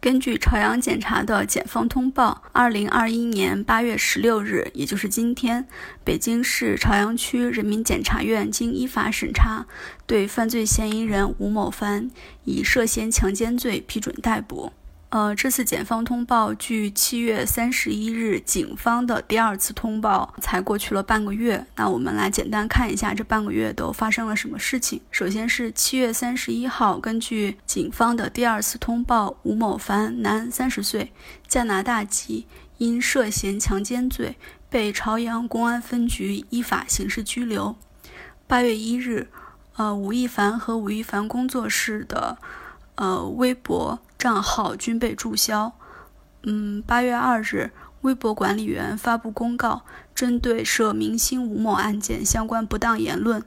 根据朝阳检察的检方通报，二零二一年八月十六日，也就是今天，北京市朝阳区人民检察院经依法审查，对犯罪嫌疑人吴某凡以涉嫌强奸罪批准逮捕。呃，这次检方通报距七月三十一日警方的第二次通报才过去了半个月。那我们来简单看一下这半个月都发生了什么事情。首先是七月三十一号，根据警方的第二次通报，吴某凡，男，三十岁，加拿大籍，因涉嫌强奸罪被朝阳公安分局依法刑事拘留。八月一日，呃，吴亦凡和吴亦凡工作室的。呃，微博账号均被注销。嗯，八月二日，微博管理员发布公告，针对涉明星吴某案件相关不当言论，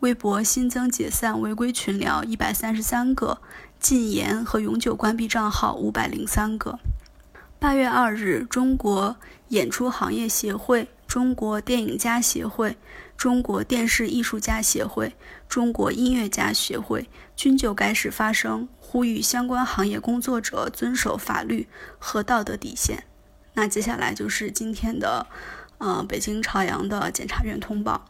微博新增解散违规群聊一百三十三个，禁言和永久关闭账号五百零三个。八月二日，中国演出行业协会。中国电影家协会、中国电视艺术家协会、中国音乐家协会均就该事发声，呼吁相关行业工作者遵守法律和道德底线。那接下来就是今天的，呃，北京朝阳的检察院通报。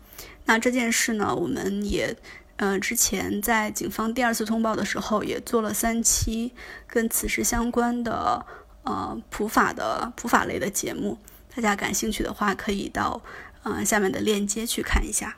那这件事呢，我们也，呃，之前在警方第二次通报的时候，也做了三期跟此事相关的，呃，普法的普法类的节目。大家感兴趣的话，可以到呃下面的链接去看一下。